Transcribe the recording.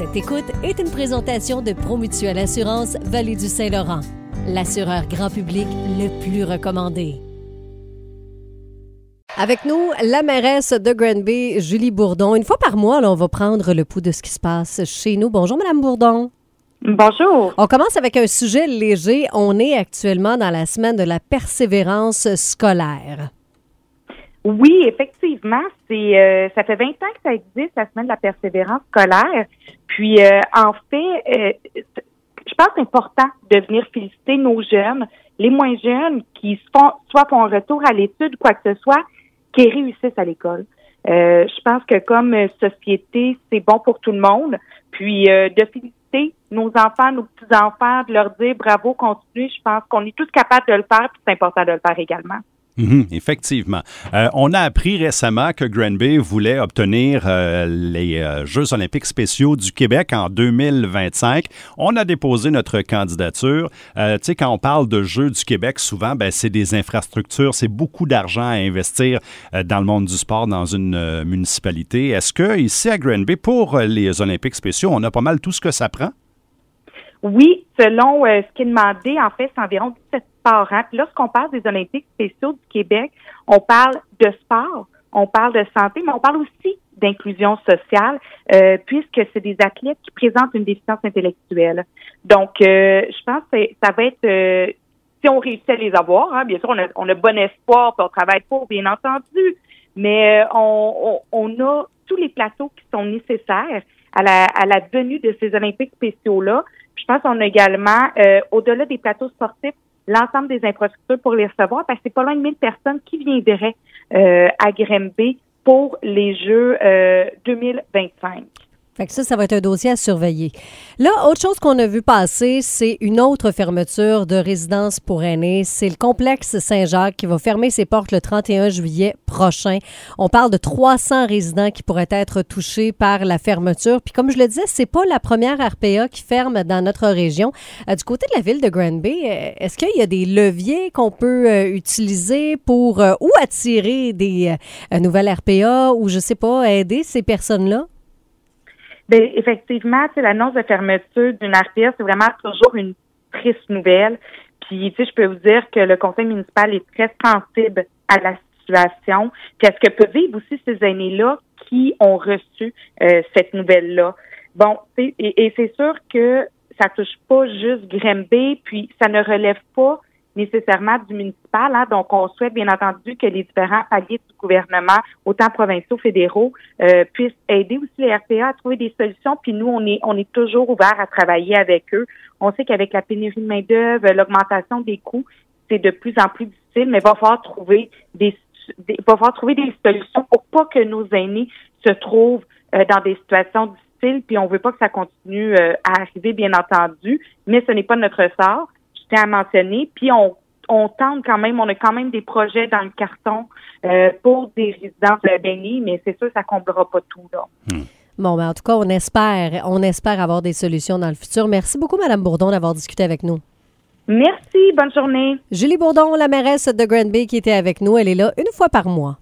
Cette écoute est une présentation de Promutuelle Assurance Vallée du Saint-Laurent, l'assureur grand public le plus recommandé. Avec nous, la mairesse de Granby, Julie Bourdon. Une fois par mois, là, on va prendre le pouls de ce qui se passe chez nous. Bonjour, Madame Bourdon. Bonjour. On commence avec un sujet léger. On est actuellement dans la semaine de la persévérance scolaire. Oui, effectivement, c'est euh, ça fait 20 ans que ça existe la semaine de la persévérance scolaire. Puis euh, en fait, euh, je pense important de venir féliciter nos jeunes, les moins jeunes qui font soit font un retour à l'étude quoi que ce soit, qui réussissent à l'école. je pense que comme société, c'est bon pour tout le monde. Puis de féliciter nos enfants, nos petits-enfants, de leur dire bravo, continuez. Je pense qu'on est tous capables de le faire, puis c'est important de le faire également. Mhm, effectivement. Euh, on a appris récemment que Granby voulait obtenir euh, les euh, Jeux olympiques spéciaux du Québec en 2025. On a déposé notre candidature. tu sais, quand on parle de Jeux du Québec, souvent, ben, c'est des infrastructures, c'est beaucoup d'argent à investir dans le monde du sport dans une municipalité. Est-ce que ici à Granby, pour les Olympiques spéciaux, on a pas mal tout ce que ça prend? Oui, selon ce qui est demandé, en fait, c'est environ 17 Lorsqu'on parle des Olympiques spéciaux du Québec, on parle de sport, on parle de santé, mais on parle aussi d'inclusion sociale, euh, puisque c'est des athlètes qui présentent une déficience intellectuelle. Donc, euh, je pense que ça va être, euh, si on réussit à les avoir, hein, bien sûr, on a, on a bon espoir, puis on travaille pour, bien entendu, mais on, on, a tous les plateaux qui sont nécessaires à la, à la venue de ces Olympiques spéciaux-là. Je pense qu'on a également, au-delà des plateaux sportifs, l'ensemble des infrastructures pour les recevoir parce que c'est pas loin de 1000 personnes qui viendraient euh, à Grimby pour les Jeux 2025. Fait que ça, ça va être un dossier à surveiller. Là, autre chose qu'on a vu passer, c'est une autre fermeture de résidence pour aînés. C'est le complexe Saint-Jacques qui va fermer ses portes le 31 juillet prochain. On parle de 300 résidents qui pourraient être touchés par la fermeture. Puis comme je le disais, c'est pas la première RPA qui ferme dans notre région. Euh, du côté de la ville de Granby, euh, est-ce qu'il y a des leviers qu'on peut euh, utiliser pour ou attirer des nouvelles RPA ou je sais pas aider ces personnes-là? Bien, effectivement, l'annonce de fermeture d'une RPA, c'est vraiment toujours une triste nouvelle. Puis, tu sais, je peux vous dire que le conseil municipal est très sensible à la situation, puis à ce que peuvent vivre aussi ces aînés-là qui ont reçu euh, cette nouvelle-là. Bon, et, et c'est sûr que ça touche pas juste Grimby, puis ça ne relève pas nécessairement du municipal. Hein. Donc, on souhaite bien entendu que les différents paliers du gouvernement, autant provinciaux, fédéraux, euh, puissent aider aussi les RPA à trouver des solutions. Puis nous, on est on est toujours ouvert à travailler avec eux. On sait qu'avec la pénurie de main d'œuvre, l'augmentation des coûts, c'est de plus en plus difficile, mais va falloir trouver des, va falloir trouver des solutions pour pas que nos aînés se trouvent euh, dans des situations difficiles. Puis on veut pas que ça continue euh, à arriver, bien entendu, mais ce n'est pas notre sort à mentionner. Puis on, on tente quand même, on a quand même des projets dans le carton euh, pour des résidences de béni, mais c'est sûr que ça comblera pas tout. Là. Hmm. Bon, ben en tout cas, on espère, on espère avoir des solutions dans le futur. Merci beaucoup, Mme Bourdon, d'avoir discuté avec nous. Merci, bonne journée. Julie Bourdon, la mairesse de Grand Bay qui était avec nous, elle est là une fois par mois.